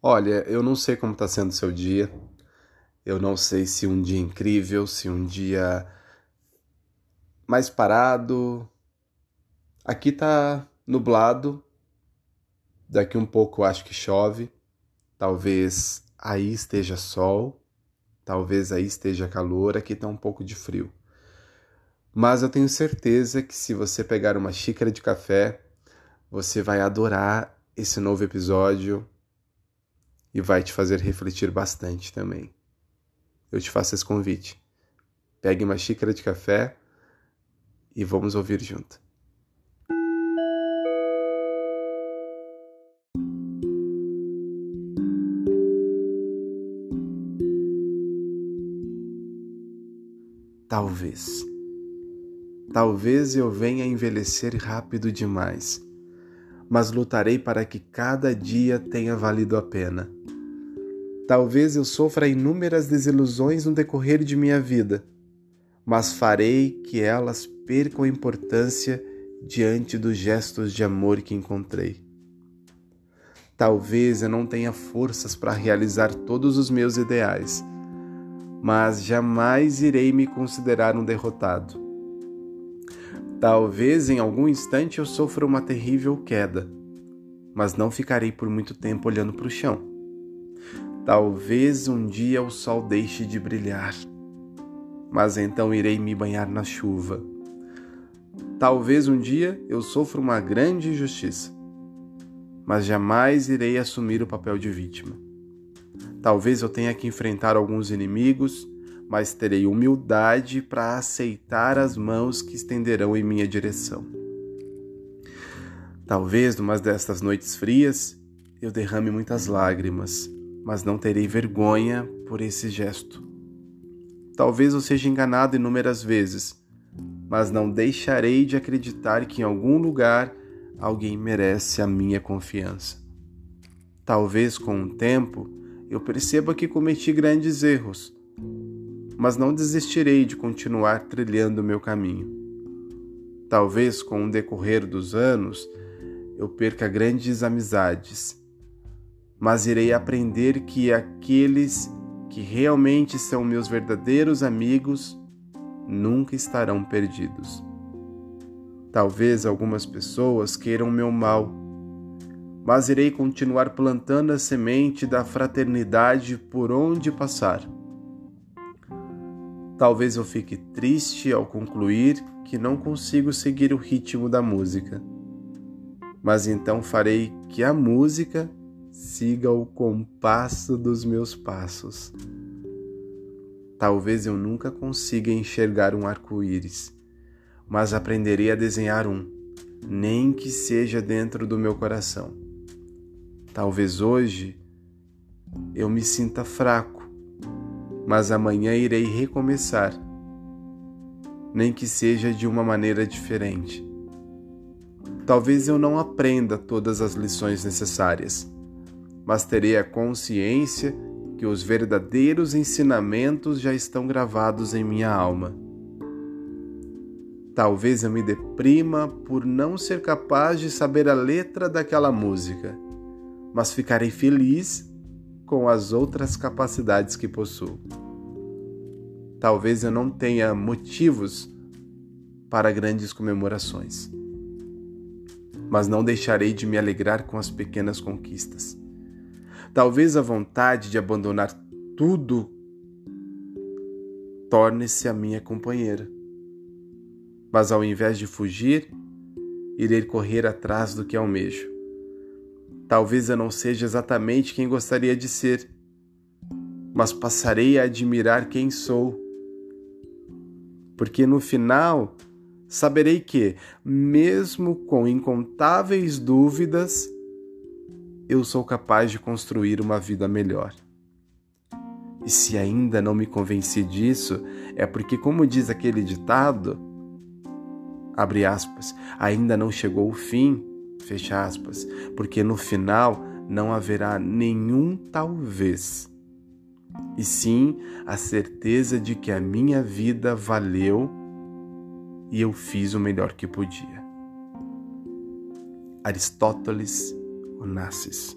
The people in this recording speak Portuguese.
Olha, eu não sei como está sendo o seu dia. Eu não sei se um dia incrível, se um dia mais parado. Aqui tá nublado. Daqui um pouco acho que chove. Talvez aí esteja sol. Talvez aí esteja calor. Aqui tá um pouco de frio. Mas eu tenho certeza que se você pegar uma xícara de café, você vai adorar esse novo episódio e vai te fazer refletir bastante também. Eu te faço esse convite. Pegue uma xícara de café e vamos ouvir junto. Talvez. Talvez eu venha envelhecer rápido demais, mas lutarei para que cada dia tenha valido a pena Talvez eu sofra inúmeras desilusões no decorrer de minha vida, mas farei que elas percam importância diante dos gestos de amor que encontrei. Talvez eu não tenha forças para realizar todos os meus ideais, mas jamais irei me considerar um derrotado. Talvez em algum instante eu sofra uma terrível queda, mas não ficarei por muito tempo olhando para o chão. Talvez um dia o sol deixe de brilhar, mas então irei me banhar na chuva. Talvez um dia eu sofra uma grande injustiça, mas jamais irei assumir o papel de vítima. Talvez eu tenha que enfrentar alguns inimigos, mas terei humildade para aceitar as mãos que estenderão em minha direção. Talvez, numa destas noites frias, eu derrame muitas lágrimas mas não terei vergonha por esse gesto. Talvez eu seja enganado inúmeras vezes, mas não deixarei de acreditar que em algum lugar alguém merece a minha confiança. Talvez com o tempo eu perceba que cometi grandes erros, mas não desistirei de continuar trilhando o meu caminho. Talvez com o decorrer dos anos eu perca grandes amizades mas irei aprender que aqueles que realmente são meus verdadeiros amigos nunca estarão perdidos. Talvez algumas pessoas queiram meu mal, mas irei continuar plantando a semente da fraternidade por onde passar. Talvez eu fique triste ao concluir que não consigo seguir o ritmo da música, mas então farei que a música siga o compasso dos meus passos. Talvez eu nunca consiga enxergar um arco-íris, mas aprenderei a desenhar um, nem que seja dentro do meu coração. Talvez hoje eu me sinta fraco, mas amanhã irei recomeçar, nem que seja de uma maneira diferente. Talvez eu não aprenda todas as lições necessárias mas terei a consciência que os verdadeiros ensinamentos já estão gravados em minha alma. Talvez eu me deprima por não ser capaz de saber a letra daquela música, mas ficarei feliz com as outras capacidades que possuo. Talvez eu não tenha motivos para grandes comemorações, mas não deixarei de me alegrar com as pequenas conquistas. Talvez a vontade de abandonar tudo torne-se a minha companheira. Mas ao invés de fugir, irei correr atrás do que almejo. Talvez eu não seja exatamente quem gostaria de ser, mas passarei a admirar quem sou. Porque no final saberei que, mesmo com incontáveis dúvidas, eu sou capaz de construir uma vida melhor. E se ainda não me convenci disso, é porque, como diz aquele ditado, abre aspas, ainda não chegou o fim, fecha aspas, porque no final não haverá nenhum talvez, e sim a certeza de que a minha vida valeu e eu fiz o melhor que podia. Aristóteles ou nasces